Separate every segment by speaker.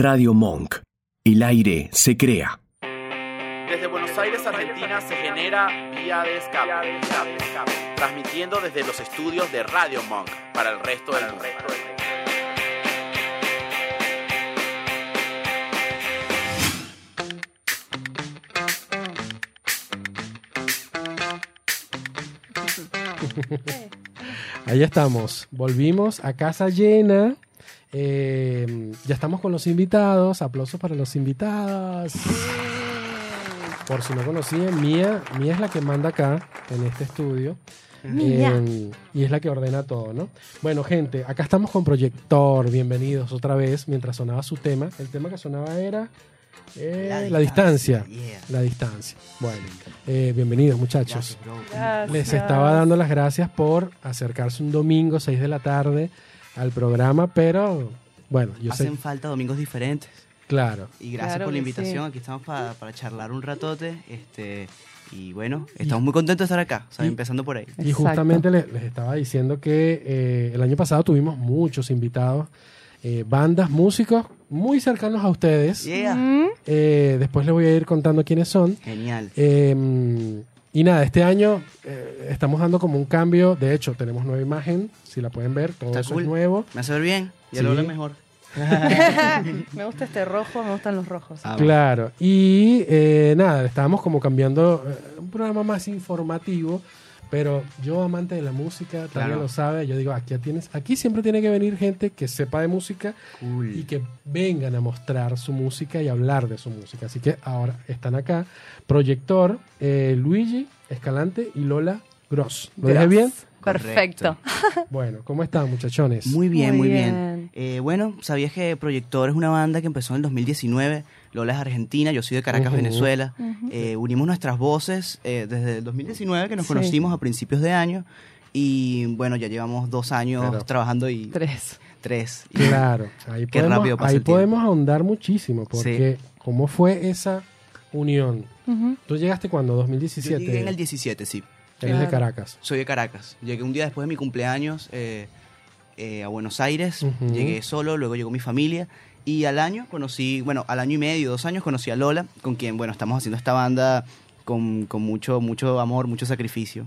Speaker 1: Radio Monk. El aire se crea.
Speaker 2: Desde Buenos Aires, Argentina, se genera Vía de Escape, transmitiendo desde los estudios de Radio Monk para el resto del mundo.
Speaker 3: Ahí estamos. Volvimos a casa llena. Eh, ya estamos con los invitados. Aplausos para los invitados. Por si no conocían, Mía, Mía es la que manda acá en este estudio. Eh, y es la que ordena todo, ¿no? Bueno, gente, acá estamos con Proyector. Bienvenidos otra vez. Mientras sonaba su tema, el tema que sonaba era eh, la, distancia.
Speaker 4: yeah.
Speaker 3: La distancia. Bueno, eh, bienvenidos, muchachos.
Speaker 4: Gracias.
Speaker 5: Gracias.
Speaker 3: Les estaba dando las gracias por acercarse un domingo, 6 de la tarde, al programa, pero bueno, yo sé,
Speaker 4: Hacen falta domingos diferentes.
Speaker 3: claro.
Speaker 4: Y gracias
Speaker 5: Claro
Speaker 4: por la invitación.
Speaker 5: sí.
Speaker 4: Aquí estamos pa- para charlar un ratote. Este, y bueno, estamos muy contentos de estar acá. o sea,
Speaker 3: y-
Speaker 4: empezando por ahí.
Speaker 3: Y
Speaker 5: Exacto.
Speaker 3: justamente les, les estaba diciendo que eh, el año pasado tuvimos muchos invitados, eh, bandas, músicos muy cercanos a ustedes.
Speaker 4: Yeah.
Speaker 5: Mm,
Speaker 3: Eh, después les voy a ir contando quiénes son.
Speaker 4: Genial.
Speaker 3: Y nada, este año eh, estamos dando como un cambio. De hecho, tenemos nueva imagen, si la pueden ver, todo
Speaker 4: Está
Speaker 3: eso
Speaker 4: cool.
Speaker 3: es nuevo.
Speaker 4: ¿Me hace ver bien? Ya
Speaker 3: Sí.
Speaker 4: lo hablo mejor.
Speaker 5: me gusta este rojo, me gustan los rojos.
Speaker 4: Ah,
Speaker 3: Claro, y eh, nada, estábamos como cambiando eh, un programa más informativo, pero yo amante de la música, también
Speaker 4: Claro.
Speaker 3: lo sabe, yo digo, aquí tienes, aquí siempre tiene que venir gente que sepa de música
Speaker 4: Cool.
Speaker 3: y que vengan a mostrar su música y hablar de su música. Así que ahora están acá, Proyector, eh, Luigi Escalante y Lola Gross. ¿Lo dije bien?
Speaker 5: Perfecto.
Speaker 3: Bueno, ¿cómo están muchachones?
Speaker 4: Muy bien,
Speaker 5: Muy
Speaker 4: muy bien.
Speaker 5: bien.
Speaker 4: Eh, bueno, ¿sabías que Proyector es una banda que empezó en el 2019? Lola es argentina, yo soy de Caracas,
Speaker 3: Ujú.
Speaker 4: Venezuela.
Speaker 5: Ujú.
Speaker 4: Eh, unimos nuestras voces eh, desde el 2019, que nos
Speaker 5: Sí.
Speaker 4: conocimos a principios de año. Y bueno, ya llevamos dos años
Speaker 3: Pero-
Speaker 4: trabajando y
Speaker 5: Tres.
Speaker 4: tres. Y
Speaker 3: Claro, ahí
Speaker 4: Qué
Speaker 3: podemos,
Speaker 4: rápido pasa
Speaker 3: ahí
Speaker 4: el
Speaker 3: podemos ahondar muchísimo, porque ¿cómo fue esa unión?
Speaker 5: Ujú.
Speaker 3: ¿Tú llegaste cuando?
Speaker 4: Yo
Speaker 3: 2017.
Speaker 4: llegué en el 17, sí.
Speaker 3: Eres de
Speaker 5: Claro.
Speaker 3: Caracas.
Speaker 4: Soy de Caracas. Llegué un día después de mi cumpleaños eh, eh, a Buenos Aires.
Speaker 3: Ujú.
Speaker 4: Llegué solo, luego llegó mi familia. Y al año conocí, bueno, al año y medio, dos años conocí a Lola, con quien, bueno, estamos haciendo esta banda con, con mucho, mucho amor, mucho sacrificio.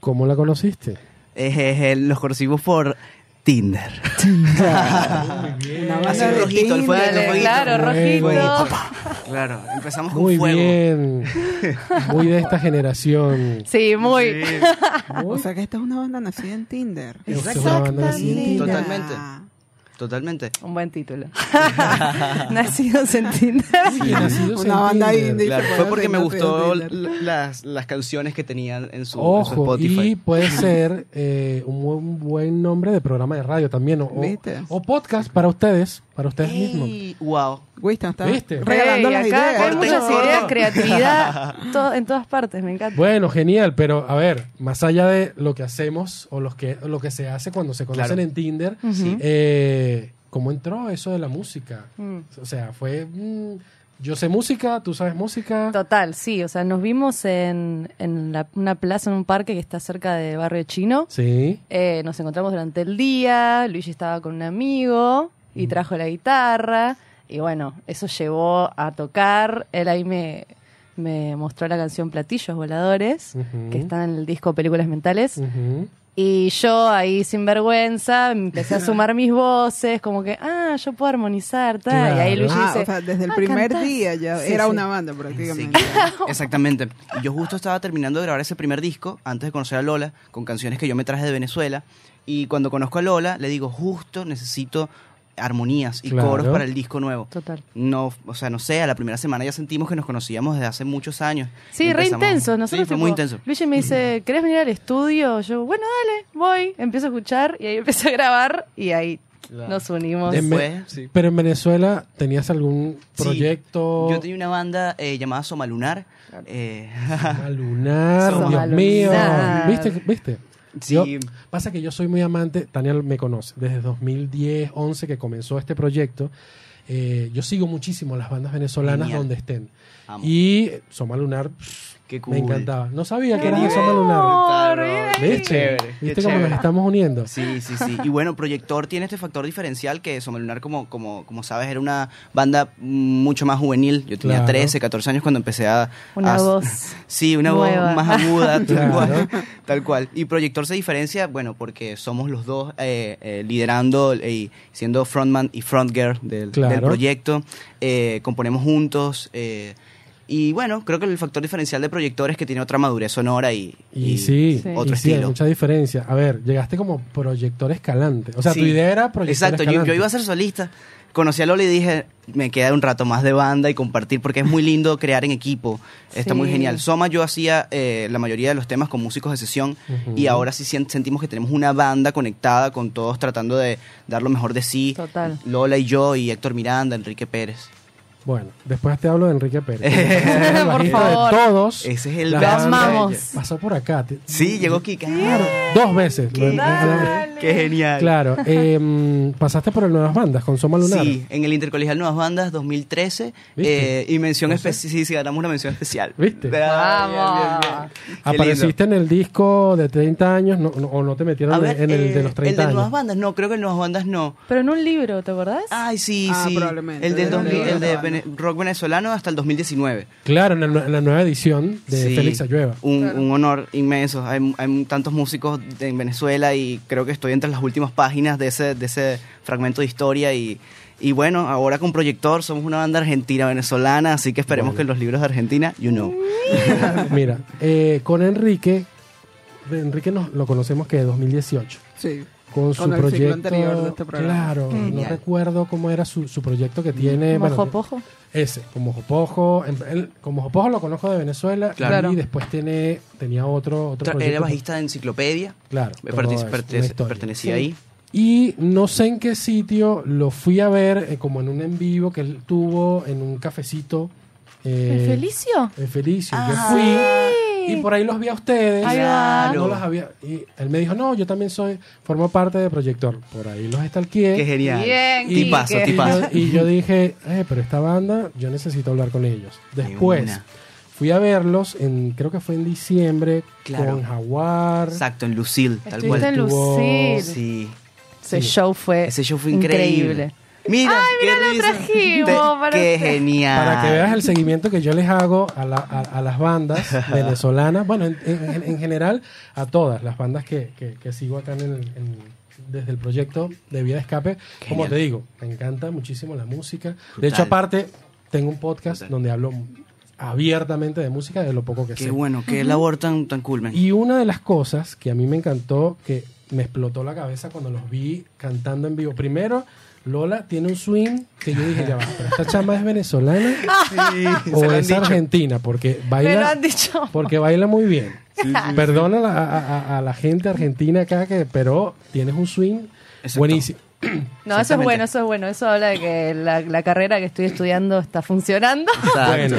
Speaker 3: ¿Cómo la conociste?
Speaker 4: Eh, eh, los conocimos por Tinder. Así el rojito, el fuego, el
Speaker 5: claro,
Speaker 3: Bueno.
Speaker 5: rojito.
Speaker 4: Claro, empezamos con
Speaker 3: Muy
Speaker 4: fuego.
Speaker 3: bien. Muy de esta generación.
Speaker 5: Sí, muy.
Speaker 3: Muy-
Speaker 6: O sea que esta es una banda nacida en Tinder.
Speaker 3: Tinder.
Speaker 4: Totalmente. Totalmente.
Speaker 5: Un buen título. Nacidos en Tinder.
Speaker 3: Y nacidos
Speaker 6: Una
Speaker 3: en
Speaker 6: banda
Speaker 3: Tinder.
Speaker 6: indie.
Speaker 4: Claro, fue porque me gustó las, las canciones que tenían en su, en su
Speaker 3: Ojo,
Speaker 4: Spotify.
Speaker 3: y puede ser eh, un buen, buen nombre de programa de radio también. O, o-
Speaker 6: ¿Viste?
Speaker 3: o podcast para ustedes, para ustedes mismos.
Speaker 4: Ey, wow.
Speaker 6: Winston está
Speaker 3: ¿Viste?
Speaker 6: regalando
Speaker 5: Ey,
Speaker 6: las
Speaker 5: acá
Speaker 6: ideas.
Speaker 5: hay muchas ideas, creatividad en todas partes, me encanta.
Speaker 3: Bueno, genial, pero a ver, más allá de lo que hacemos o los que, lo que se hace cuando se conocen
Speaker 4: Claro.
Speaker 3: en Tinder, eh, ¿cómo entró eso de la música?
Speaker 5: Mm.
Speaker 3: O sea, fue, mm, yo sé música, tú sabes música.
Speaker 5: Total, sí. O sea, nos vimos en, en la- una plaza, en un parque que está cerca de Barrio Chino.
Speaker 3: Sí.
Speaker 5: Eh, nos encontramos durante el día, Luigi estaba con un amigo y trajo la guitarra y bueno, eso llevó a tocar, él ahí me, me mostró la canción Platillos Voladores, que está en el disco Películas Mentales, y yo ahí sin vergüenza empecé a sumar mis voces, como que, ah, yo puedo armonizar, tal, y ahí. Luigi
Speaker 6: Ah,
Speaker 5: dice,
Speaker 6: o sea, desde el
Speaker 5: "Ah,
Speaker 6: primer
Speaker 5: cantás".
Speaker 6: día ya
Speaker 5: Sí,
Speaker 6: era
Speaker 5: sí.
Speaker 6: una banda
Speaker 4: Sí,
Speaker 6: prácticamente.
Speaker 4: exactamente. Yo justo estaba terminando de grabar ese primer disco antes de conocer a Lola, con canciones que yo me traje de Venezuela. Y cuando conozco a Lola, le digo, justo necesito armonías y
Speaker 3: Claro.
Speaker 4: coros para el disco nuevo.
Speaker 5: Total.
Speaker 4: No, o sea, no sé, a la primera semana ya sentimos que nos conocíamos desde hace muchos años.
Speaker 5: Sí, re intenso. Nosotros
Speaker 4: sí, fue
Speaker 5: tipo,
Speaker 4: muy intenso.
Speaker 5: Luigi me dice, ¿querés venir al estudio? Yo, bueno, dale, voy. Empiezo a escuchar y ahí empecé a grabar y ahí nos unimos.
Speaker 3: En
Speaker 4: Después, sí.
Speaker 3: Pero en Venezuela, ¿tenías algún
Speaker 4: Sí.
Speaker 3: proyecto?
Speaker 4: Yo tenía una banda eh, llamada Soma Lunar. eh,
Speaker 3: Soma Lunar,
Speaker 4: Soma
Speaker 3: Dios mío. ¿Viste? ¿Viste?
Speaker 4: Sí,
Speaker 3: Yo- pasa que yo soy muy amante, Daniel me conoce, desde 2010, 11 que comenzó este proyecto. eh, yo sigo muchísimo las bandas venezolanas
Speaker 4: Genial.
Speaker 3: donde estén.
Speaker 4: Amo.
Speaker 3: Y Soma Lunar
Speaker 4: Qué cool.
Speaker 3: me encantaba. No sabía que
Speaker 5: ¡Qué
Speaker 3: eras de Soma Lunar. ¿Viste? ¿Viste cómo nos estamos uniendo?
Speaker 4: Sí, sí, sí. Y bueno, Proyector tiene este factor diferencial que Somelunar, como, como, como sabes, era una banda mucho más juvenil. Yo tenía
Speaker 3: Claro.
Speaker 4: 13, 14 años cuando empecé a...
Speaker 5: Una
Speaker 4: a-
Speaker 5: voz
Speaker 4: Sí, una
Speaker 5: nueva.
Speaker 4: voz más aguda, tal
Speaker 3: Claro.
Speaker 4: cual. Tal cual. Y Proyector se diferencia, bueno, porque somos los dos eh, eh, liderando y siendo frontman y frontgirl del,
Speaker 3: Claro.
Speaker 4: del proyecto. Eh, componemos juntos. eh, y bueno, creo que el factor diferencial de Proyector es que tiene otra madurez sonora y,
Speaker 3: Y, sí,
Speaker 5: Sí.
Speaker 4: otro
Speaker 3: y sí, hay
Speaker 4: estilo.
Speaker 3: mucha diferencia. A ver, llegaste como proyector escalante. O sea,
Speaker 4: Sí.
Speaker 3: tu idea era proyector
Speaker 4: Exacto, yo,
Speaker 3: escalante.
Speaker 4: yo iba a ser solista. Conocí a Lola y dije, me queda un rato más de banda y compartir porque es muy lindo crear en equipo. Está
Speaker 5: Sí.
Speaker 4: muy genial. Soma yo hacía eh, la mayoría de los temas con músicos de sesión y ahora sí sentimos que tenemos una banda conectada con todos tratando de dar lo mejor de sí.
Speaker 5: Total.
Speaker 4: Lola y yo y Héctor Miranda, Enrique Pérez.
Speaker 3: Bueno, después te hablo de Enrique Pérez. el
Speaker 5: Por
Speaker 3: bajista
Speaker 5: favor.
Speaker 3: de todos.
Speaker 4: Ese es el
Speaker 5: amamos.
Speaker 3: Pasó por acá. te-
Speaker 4: Sí, llegó Kika.
Speaker 3: Claro, dos veces. Lo-.
Speaker 4: Qué genial.
Speaker 3: Claro, em, pasaste por el Nuevas Bandas con Soma Lunar.
Speaker 4: Sí, en el Intercolegial Nuevas Bandas 2013
Speaker 3: ¿Viste?
Speaker 4: eh, y mención
Speaker 3: No sé.
Speaker 4: especial, sí, sí, ganamos una mención especial.
Speaker 3: ¿Viste?
Speaker 4: Ah,
Speaker 5: Vamos.
Speaker 4: bien, bien, bien.
Speaker 3: Apareciste en el disco de 30 años no- no- o no te metieron en-
Speaker 4: ver,
Speaker 3: en el
Speaker 4: eh,
Speaker 3: de los 30
Speaker 4: El de Nuevas
Speaker 3: años.
Speaker 4: Bandas, no, creo que el Nuevas Bandas no.
Speaker 5: Pero en un libro, ¿te acordás?
Speaker 4: Ay, sí,
Speaker 6: Ah,
Speaker 4: sí.
Speaker 6: probablemente.
Speaker 4: El del
Speaker 6: De
Speaker 4: 2000, el de
Speaker 6: Nuevas
Speaker 4: vene- rock venezolano hasta el 2019.
Speaker 3: Claro, en la, nue- en la nueva edición de
Speaker 4: Sí,
Speaker 3: Félix Ayueva.
Speaker 4: Un, un honor inmenso. Hay, hay tantos músicos de- en Venezuela y creo que estoy entre las últimas páginas de ese, de ese fragmento de historia y, y bueno, ahora con Proyector somos una banda argentina venezolana, así que esperemos
Speaker 3: Bueno.
Speaker 4: que los libros de Argentina, you know.
Speaker 3: Mira, eh, con Enrique, Enrique nos, lo conocemos que de 2018.
Speaker 6: Sí.
Speaker 3: Con su
Speaker 6: Con el ciclo
Speaker 3: proyecto.
Speaker 6: anterior de este programa.
Speaker 3: claro, no recuerdo cómo era su, su proyecto que tiene.
Speaker 5: ¿Como
Speaker 3: bueno,
Speaker 5: Jopojo?
Speaker 3: Ese, como Jopojo. en- él- como Jopojo lo conozco de Venezuela
Speaker 5: Claro.
Speaker 3: y después tiene, tenía otro, otro
Speaker 4: Tra-
Speaker 3: proyecto.
Speaker 4: Era bajista de Enciclopedia,
Speaker 3: Claro.
Speaker 4: pertene- pertenecía
Speaker 5: Sí.
Speaker 4: ahí.
Speaker 3: Y no sé en qué sitio lo fui a ver, eh, como en un en vivo que él tuvo en un cafecito. eh,
Speaker 5: ¿El Felicio?
Speaker 3: en Felicio.
Speaker 4: Ah,
Speaker 3: yo fui y por ahí los vi a ustedes.
Speaker 5: Ahí va.
Speaker 3: No los había. Y él me dijo, no, yo también soy, formo parte de Proyector. Por ahí los estalqué.
Speaker 4: Qué genial.
Speaker 5: Bien,
Speaker 3: Y
Speaker 4: Tipazo,
Speaker 5: Quique.
Speaker 3: Y
Speaker 4: tipazo.
Speaker 3: yo, y yo dije, eh, pero esta banda, yo necesito hablar con ellos.
Speaker 4: De
Speaker 3: Después,
Speaker 4: una.
Speaker 3: fui a verlos, en creo que fue en diciembre,
Speaker 4: Claro.
Speaker 3: con Jaguar.
Speaker 4: Exacto, en Lucille, tal
Speaker 5: Estuviste
Speaker 4: cual.
Speaker 5: en Lucille.
Speaker 4: Sí.
Speaker 5: Ese
Speaker 3: Sí.
Speaker 5: show fue
Speaker 4: Ese show fue increíble. Mira,
Speaker 5: Ay,
Speaker 4: qué
Speaker 5: mira, lo
Speaker 4: risa.
Speaker 5: trajimos
Speaker 4: Te-
Speaker 5: para
Speaker 4: Qué
Speaker 5: usted.
Speaker 4: genial.
Speaker 3: Para que veas el seguimiento que yo les hago a, la- a- a las bandas venezolanas, bueno, en, en- en general a todas las bandas que, que- que sigo acá en en- desde el proyecto de Vía de Escape. Como
Speaker 4: Genial.
Speaker 3: te digo, me encanta muchísimo la música. De
Speaker 4: Brutal.
Speaker 3: hecho, aparte, tengo un podcast
Speaker 4: Brutal.
Speaker 3: donde hablo abiertamente de música, de lo poco que
Speaker 4: Qué
Speaker 3: sé.
Speaker 4: bueno, qué labor tan, tan cool, man.
Speaker 3: Y una de las cosas que a mí me encantó, que me explotó la cabeza cuando los vi cantando en vivo. Primero, Lola tiene un swing que yo dije, ya va, pero esta chama es venezolana
Speaker 4: se
Speaker 3: o es
Speaker 4: dicho.
Speaker 3: argentina, porque baila,
Speaker 5: han dicho.
Speaker 3: porque baila muy bien. Perdona a la, a- a- a la gente argentina acá, que, pero tienes un swing
Speaker 4: Exacto.
Speaker 3: buenísimo.
Speaker 5: No, eso es bueno, eso es bueno. Eso habla de que la, la carrera que estoy estudiando está funcionando.
Speaker 3: Bueno,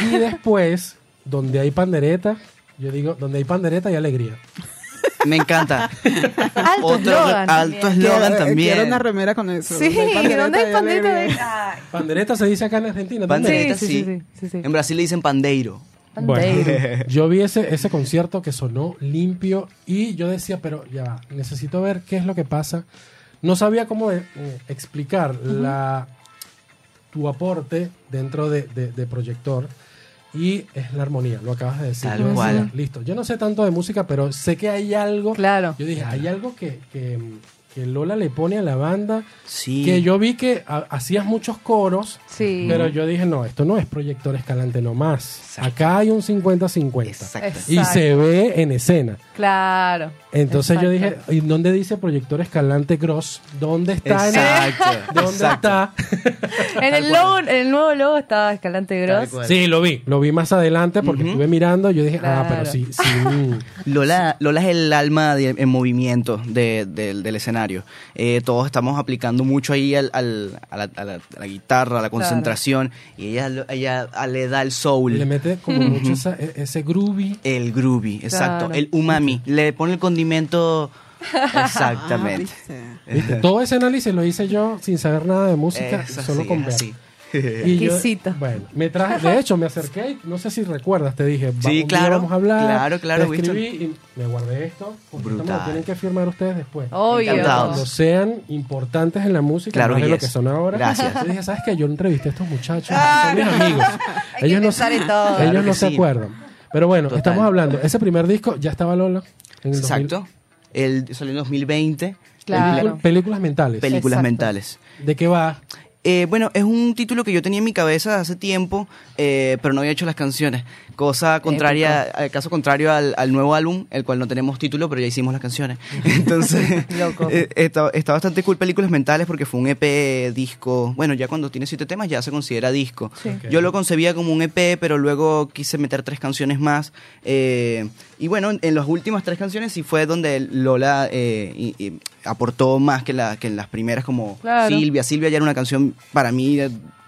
Speaker 3: y después, donde hay pandereta, yo digo, donde hay pandereta hay alegría.
Speaker 4: Me encanta.
Speaker 5: Alto
Speaker 4: Otro
Speaker 5: eslogan.
Speaker 4: alto
Speaker 5: también.
Speaker 4: eslogan
Speaker 6: Quiero-
Speaker 4: también.
Speaker 6: Quiero una remera con eso.
Speaker 5: Sí, donde hay. Ay,
Speaker 3: Pandereta se dice acá en Argentina.
Speaker 4: Pandereta,
Speaker 5: Sí,
Speaker 4: sí.
Speaker 5: sí, sí, sí, sí.
Speaker 4: En Brasil le dicen pandeiro.
Speaker 3: Bueno,
Speaker 5: Pandeiro.
Speaker 3: yo vi ese, ese concierto que sonó limpio y yo decía, pero ya va, necesito ver qué es lo que pasa. No sabía cómo eh, explicar la, tu aporte dentro de, de- de Proyector y es la armonía, lo acabas de decir.
Speaker 4: Tal cual.
Speaker 3: Listo, yo no sé tanto de música, pero sé que hay algo.
Speaker 5: Claro.
Speaker 3: Yo dije, hay algo que, que, que Lola le pone a la banda,
Speaker 4: Sí.
Speaker 3: que yo vi que ha- hacías muchos coros.
Speaker 5: Sí.
Speaker 3: Pero yo dije, no, esto no es proyector escalante nomás.
Speaker 4: Exacto.
Speaker 3: Acá hay un 50-50.
Speaker 4: Exacto.
Speaker 3: Y se ve en escena.
Speaker 5: Claro.
Speaker 3: Entonces yo dije, ¿y dónde dice proyector escalante Gross? ¿Dónde está? en el-
Speaker 4: Exacto.
Speaker 3: ¿Dónde
Speaker 4: exacto.
Speaker 3: está?
Speaker 5: En el, logo, en el nuevo logo estaba Escalante Gross.
Speaker 3: Sí, lo vi. Lo vi más adelante porque estuve mirando. Yo dije, ah, pero sí, sí. mm.
Speaker 4: Lola, Lola es el alma de- en movimiento de- del- del escenario. Eh, todos estamos aplicando mucho ahí al- al- a, la, a la- a la guitarra, a la concentración, y ella, ella le da el soul.
Speaker 3: Le mete como mucho esa- e- ese groovy.
Speaker 4: El groovy, exacto.
Speaker 5: Claro.
Speaker 4: El umami. Le pone el condimento Exactamente.
Speaker 6: Ah, ¿viste?
Speaker 3: ¿Viste? Todo ese análisis lo hice yo sin saber nada de música,
Speaker 4: Es
Speaker 3: solo con ver. Y yo- bueno, me traje, de hecho me acerqué, no sé si recuerdas, te dije, va-
Speaker 4: Sí, claro,
Speaker 3: vamos a hablar,
Speaker 4: claro, claro,
Speaker 3: te escribí y me guardé esto, me lo
Speaker 4: Brutal.
Speaker 3: tienen que firmar ustedes después.
Speaker 5: Obvio.
Speaker 3: Cuando sean importantes en la música,
Speaker 4: Claro,
Speaker 3: más de lo
Speaker 4: yes.
Speaker 3: que son ahora.
Speaker 4: Gracias.
Speaker 3: Yo dije, ¿sabes qué? Yo entrevisté a estos muchachos, son mis amigos.
Speaker 5: Hay que
Speaker 3: ellos no,
Speaker 5: en todo.
Speaker 3: ellos
Speaker 4: Claro
Speaker 3: no se
Speaker 4: sí.
Speaker 3: acuerdan. Pero bueno,
Speaker 4: Total.
Speaker 3: estamos hablando, ese primer disco ya estaba Lola. En el 2000.
Speaker 4: Exacto. El salió en 2020.
Speaker 5: Claro.
Speaker 3: Película- películas mentales.
Speaker 4: Películas
Speaker 5: Exacto.
Speaker 4: mentales.
Speaker 3: ¿De qué va?
Speaker 4: Eh, bueno, es un título que yo tenía en mi cabeza hace tiempo, eh, pero no había hecho las canciones. Cosa contraria, al caso contrario al, al nuevo álbum, el cual no tenemos título, pero ya hicimos las canciones. Entonces,
Speaker 5: Loco.
Speaker 4: eh, está, está bastante cool Películas Mentales porque fue un EP, disco. Bueno, ya cuando tiene siete temas ya se considera disco.
Speaker 5: Sí.
Speaker 4: Yo lo concebía como un EP, pero luego quise meter tres canciones más. eh, y bueno, en, en las últimas tres canciones sí fue donde Lola eh, y- y aportó más que, la, que en las primeras, como
Speaker 5: Claro.
Speaker 4: Silvia. Silvia ya era una canción para mí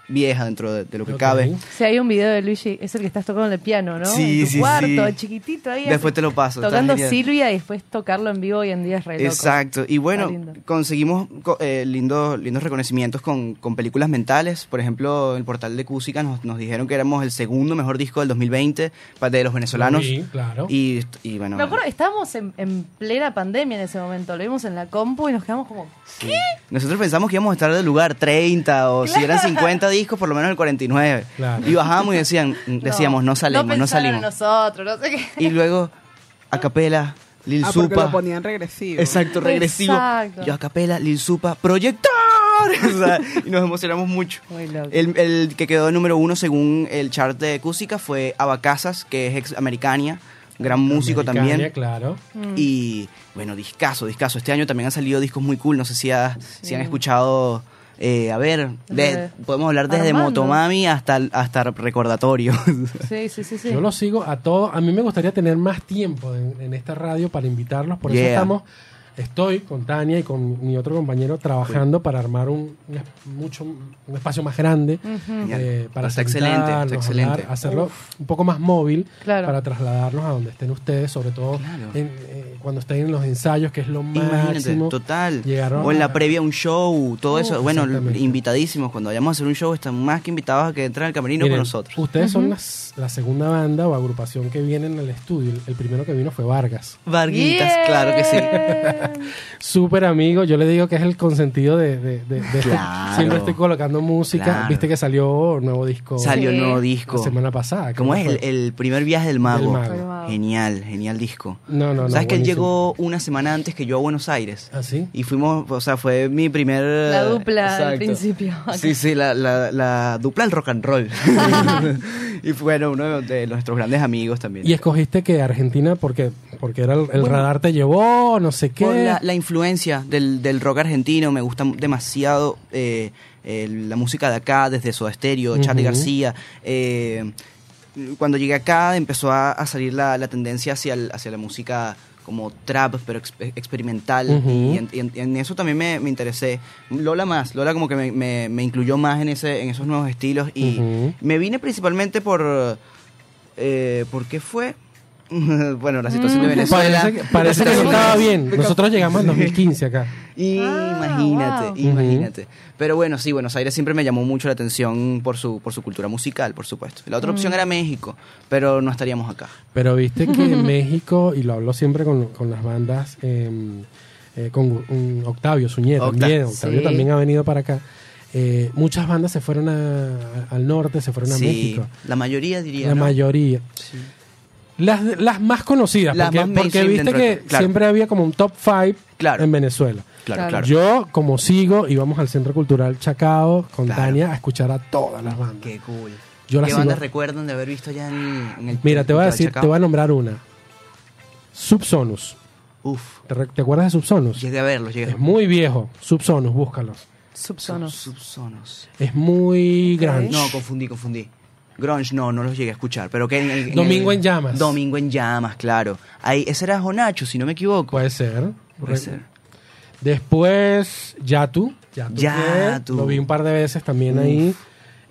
Speaker 4: vieja dentro de, de lo que cabe.
Speaker 5: Si hay un video de Luigi, es el que estás tocando el piano, ¿no?
Speaker 4: Sí,
Speaker 5: en tu
Speaker 4: sí,
Speaker 5: cuarto,
Speaker 4: sí.
Speaker 5: chiquitito ahí.
Speaker 4: Después
Speaker 5: así,
Speaker 4: te lo paso.
Speaker 5: Tocando. Silvia y después tocarlo en vivo hoy en día es re loco.
Speaker 4: Exacto. Y bueno, conseguimos co- eh, lindos, lindos reconocimientos con, con películas mentales. Por ejemplo, el portal de Cúsica nos, nos dijeron que éramos el segundo mejor disco del 2020 pa- de los venezolanos.
Speaker 3: Sí, claro.
Speaker 4: Y, y bueno,
Speaker 5: Me acuerdo, estábamos en, en plena pandemia en ese momento. Lo vimos en la compu y nos quedamos como.
Speaker 4: sí. nosotros pensamos que íbamos a estar del lugar 30 o si eran 50 discos, por lo menos el 49.
Speaker 3: Claro.
Speaker 4: Y bajábamos y decían, decíamos, no, salimos, no, salimos.
Speaker 5: en nosotros, no sé qué.
Speaker 4: Y luego, a capela, Lil
Speaker 6: Ah, porque
Speaker 4: Supa.
Speaker 6: lo ponían regresivo.
Speaker 4: Exacto, regresivo.
Speaker 5: Exacto.
Speaker 4: Yo a capela, Lil Supa, proyector. O sea, y nos emocionamos mucho.
Speaker 5: Muy loco.
Speaker 4: El, el que quedó número uno según el chart de Cúsica fue Abacasas, que es ex Americania, gran músico
Speaker 3: Americania,
Speaker 4: también.
Speaker 3: claro.
Speaker 5: Mm.
Speaker 4: Y bueno, discaso, discaso. Este año también han salido discos muy cool. No sé si, ha- si han escuchado. Eh, a ver, de-
Speaker 5: De-
Speaker 4: podemos hablar desde
Speaker 5: Armando.
Speaker 4: Motomami hasta, hasta recordatorio.
Speaker 5: Sí, sí, sí. sí.
Speaker 3: Yo los sigo a todos. A mí me gustaría tener más tiempo en, en esta radio para invitarlos. Por eso estamos. Estoy con Tania y con mi otro compañero trabajando para armar un, mucho, un espacio más grande eh, para
Speaker 4: Está excelente, está
Speaker 3: sentarnos,
Speaker 4: excelente.
Speaker 3: hablar, hacerlo un poco más móvil
Speaker 5: Claro.
Speaker 3: para trasladarnos a donde estén ustedes, sobre todo
Speaker 4: Claro.
Speaker 3: en, eh, cuando estén en los ensayos, que es lo
Speaker 4: Imagínate,
Speaker 3: máximo.
Speaker 4: total.
Speaker 3: Llegaron
Speaker 4: o en
Speaker 3: a-
Speaker 4: la previa a un show, todo eso. Bueno, invitadísimos. Cuando vayamos a hacer un show, están más que invitados a que entren al camerino
Speaker 3: Miren,
Speaker 4: con nosotros.
Speaker 3: Ustedes son las- la segunda banda o agrupación que viene en el estudio. El, el primero que vino fue Vargas.
Speaker 4: Varguitas, claro que sí.
Speaker 3: Súper amigo, yo le digo que es el consentido de, de- de- de este-
Speaker 4: Claro.
Speaker 3: siempre estoy colocando música.
Speaker 4: Claro.
Speaker 3: Viste que salió nuevo disco
Speaker 4: Salió
Speaker 5: Sí.
Speaker 4: nuevo
Speaker 3: la
Speaker 4: disco.
Speaker 3: semana pasada.
Speaker 4: ¿Cómo es? El, primer viaje del mago.
Speaker 3: Del.
Speaker 4: Genial, genial disco.
Speaker 3: No, no, no.
Speaker 4: ¿Sabes que él llegó una semana antes que yo a Buenos Aires?
Speaker 3: ¿Ah, sí?
Speaker 4: Y fuimos, o sea, fue mi primer...
Speaker 5: La dupla al
Speaker 4: Exacto.
Speaker 5: principio.
Speaker 4: Sí, sí, la, la, la dupla del rock and roll. y fue bueno, uno de nuestros grandes amigos también.
Speaker 3: Y escogiste que Argentina porque porque era el, el
Speaker 4: Bueno.
Speaker 3: radar te llevó, no sé qué.
Speaker 4: Por la, la influencia del, del rock argentino, me gusta demasiado eh, eh, la música de acá, desde Soda Stereo, Charlie
Speaker 3: Ujú.
Speaker 4: García. eh, cuando llegué acá empezó a, a salir la, la tendencia hacia, el- hacia la música como trap, pero ex- experimental. Y, en, y en- y en eso también me, me interesé. Lola más, Lola como que me, me- me incluyó más en, ese, en esos nuevos estilos. Y me vine principalmente por... Eh, ¿Por qué fue? bueno, la situación de
Speaker 5: Mm.
Speaker 4: Venezuela.
Speaker 3: Parece que, parece que no estaba bien. Nosotros llegamos en 2015 acá.
Speaker 4: Imagínate,
Speaker 5: Ah, wow.
Speaker 4: imagínate. Pero bueno, sí, Buenos Aires siempre me llamó mucho la atención por su, por su cultura musical, por supuesto. La otra opción era México, pero no estaríamos acá.
Speaker 3: Pero viste que en México, y lo hablo siempre con, con las bandas, eh, eh, con um, Octavio Suñé
Speaker 4: Octa.
Speaker 3: también, Octavio
Speaker 5: Sí.
Speaker 3: también ha venido para acá. eh, muchas bandas se fueron a- a- al norte, se fueron a
Speaker 4: sí,
Speaker 3: México.
Speaker 4: la mayoría diría.
Speaker 3: La
Speaker 4: ¿no?
Speaker 3: mayoría.
Speaker 4: Sí.
Speaker 3: Las, las más conocidas,
Speaker 4: Las
Speaker 3: porque,
Speaker 4: más
Speaker 3: porque
Speaker 4: mainstream
Speaker 3: viste
Speaker 4: dentro de-
Speaker 3: que
Speaker 4: claro.
Speaker 3: siempre había como un top 5
Speaker 4: Claro.
Speaker 3: en Venezuela.
Speaker 4: Claro,
Speaker 5: Claro.
Speaker 3: Yo, como sigo, íbamos al Centro Cultural Chacao con
Speaker 4: Claro.
Speaker 3: Tania a escuchar a todas las bandas.
Speaker 4: Qué cool.
Speaker 3: Yo las
Speaker 4: ¿Qué
Speaker 3: sigo.
Speaker 4: bandas recuerdan de haber visto ya en, en el
Speaker 3: Mira, te voy a decir, te voy a nombrar una. Subsonus.
Speaker 4: Uf,
Speaker 3: ¿Te, re- te acuerdas de Subsonus?
Speaker 4: llegué a verlos, llegué
Speaker 3: Es muy viejo. Subsonus, búscalos.
Speaker 5: Subsonos.
Speaker 4: Subsonos.
Speaker 3: Es muy grande.
Speaker 4: No, confundí, confundí. Grunge, no, no los llegué a escuchar. Pero que en, el-
Speaker 3: Domingo
Speaker 4: el-
Speaker 3: en Llamas.
Speaker 4: Domingo en llamas, claro. Ahí, ese era Jonacho, si no me equivoco.
Speaker 3: Puede ser.
Speaker 4: Puede ser.
Speaker 3: Después, Yatu. Yatu.
Speaker 4: Yatu.
Speaker 3: que Lo vi un par de veces también ahí.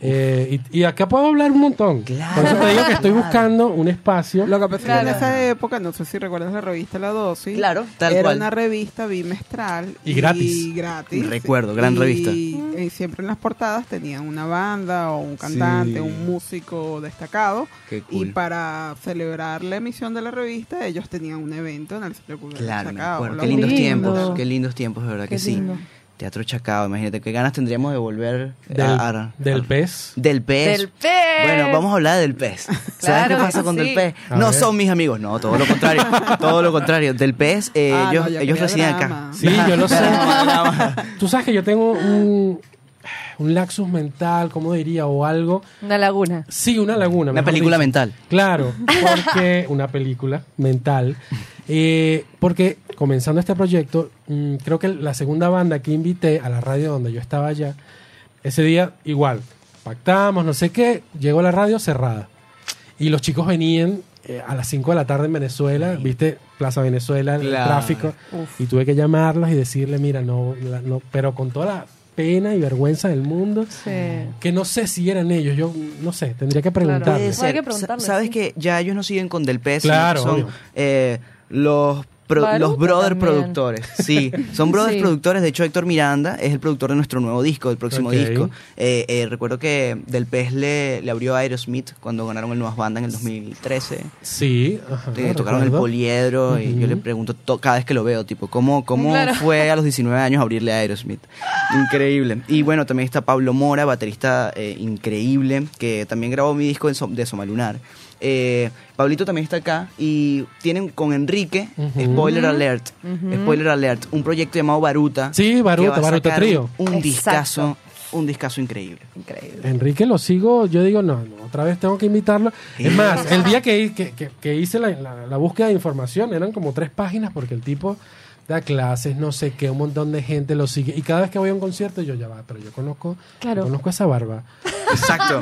Speaker 3: Eh, y, y acá puedo hablar un montón.
Speaker 4: Claro.
Speaker 3: Por eso te digo que estoy buscando un espacio.
Speaker 6: Lo que pasa es que en esa época, no sé si recuerdas la revista La Dosis.
Speaker 4: Claro, tal
Speaker 6: era
Speaker 4: cual.
Speaker 6: una revista bimestral.
Speaker 3: Y gratis.
Speaker 6: gratis.
Speaker 4: Recuerdo, gran
Speaker 6: Y-
Speaker 4: revista.
Speaker 6: Y siempre en las portadas tenían una banda o un cantante,
Speaker 3: Sí.
Speaker 6: un músico destacado.
Speaker 4: Qué
Speaker 6: Y
Speaker 4: cool.
Speaker 6: para celebrar la emisión de la revista, ellos tenían un evento en el Centro Cultural
Speaker 4: Claro, me acuerdo. Qué lindos
Speaker 5: lindo.
Speaker 4: tiempos, qué lindos tiempos, de verdad
Speaker 5: Qué
Speaker 4: que sí. Teatro Chacao, imagínate qué ganas tendríamos de volver
Speaker 3: Del,
Speaker 4: a, a-
Speaker 3: del
Speaker 4: a-
Speaker 3: pez.
Speaker 4: Del pez.
Speaker 5: Del pez.
Speaker 4: Bueno, vamos a hablar del pez. ¿Sabes qué pasa con
Speaker 5: sí.
Speaker 4: del pez?
Speaker 3: A
Speaker 4: No
Speaker 3: ver.
Speaker 4: son mis amigos, no, todo lo contrario. todo lo contrario. Del pez, eh,
Speaker 6: Ah,
Speaker 4: ellos,
Speaker 6: no,
Speaker 4: ellos residen acá.
Speaker 3: Sí, yo lo sé. Tú sabes que yo tengo un, un laxus mental, ¿cómo diría? O algo.
Speaker 5: Una laguna.
Speaker 3: Sí, una laguna.
Speaker 4: Una película
Speaker 3: dicho.
Speaker 4: mental.
Speaker 3: Claro, porque una película mental. Eh, porque comenzando este proyecto, mm, creo que la segunda banda que invité a la radio donde yo estaba allá, ese día igual, pactamos, no sé qué, llegó la radio cerrada. Y los chicos venían eh, a las 5 de la tarde en Venezuela, viste, Plaza Venezuela, el
Speaker 4: Claro.
Speaker 3: tráfico, y tuve que llamarlos y decirle, mira, no, la- no, pero con toda la pena y vergüenza del mundo,
Speaker 5: Sí.
Speaker 3: que no sé si eran ellos, yo no sé, tendría que
Speaker 5: Claro.
Speaker 3: preguntarles.
Speaker 5: Bueno, hay que
Speaker 4: Sabes
Speaker 5: sí.
Speaker 4: que ya ellos no siguen con Del Pez,
Speaker 3: Claro,
Speaker 4: son eh, los pro- los brother
Speaker 5: también.
Speaker 4: productores. Sí, son brothers
Speaker 5: Sí.
Speaker 4: productores. De hecho, Héctor Miranda es el productor de nuestro nuevo disco, del próximo disco. Eh, eh, recuerdo que Del Pez le, le abrió a Aerosmith cuando ganaron el Nuevas Banda en el 2013.
Speaker 3: Sí, ajá,
Speaker 4: Eh, tocaron el poliedro y yo le pregunto to- cada vez que lo veo, tipo, ¿cómo, cómo
Speaker 5: Claro.
Speaker 4: fue a los 19 años abrirle a Aerosmith? Increíble. Y bueno, también está Pablo Mora, baterista eh, increíble, que también grabó mi disco de, Som- de Somalunar. Eh, Pablito también está acá y tienen con Enrique, spoiler alert, spoiler alert, un proyecto llamado Baruta.
Speaker 3: Sí, Baruta,
Speaker 4: que va a
Speaker 3: Baruta Trío.
Speaker 4: Un
Speaker 5: Exacto.
Speaker 4: discazo, un discazo increíble.
Speaker 5: Increíble.
Speaker 3: Enrique lo sigo, yo digo, no, no, otra vez tengo que invitarlo. Es más, el día que, que- que- que hice la, la- la búsqueda de información eran como tres páginas porque el tipo da clases, no sé qué, un montón de gente lo sigue. Y cada vez que voy a un concierto yo ya va, pero yo conozco,
Speaker 5: Claro.
Speaker 3: yo conozco esa barba.
Speaker 4: Exacto.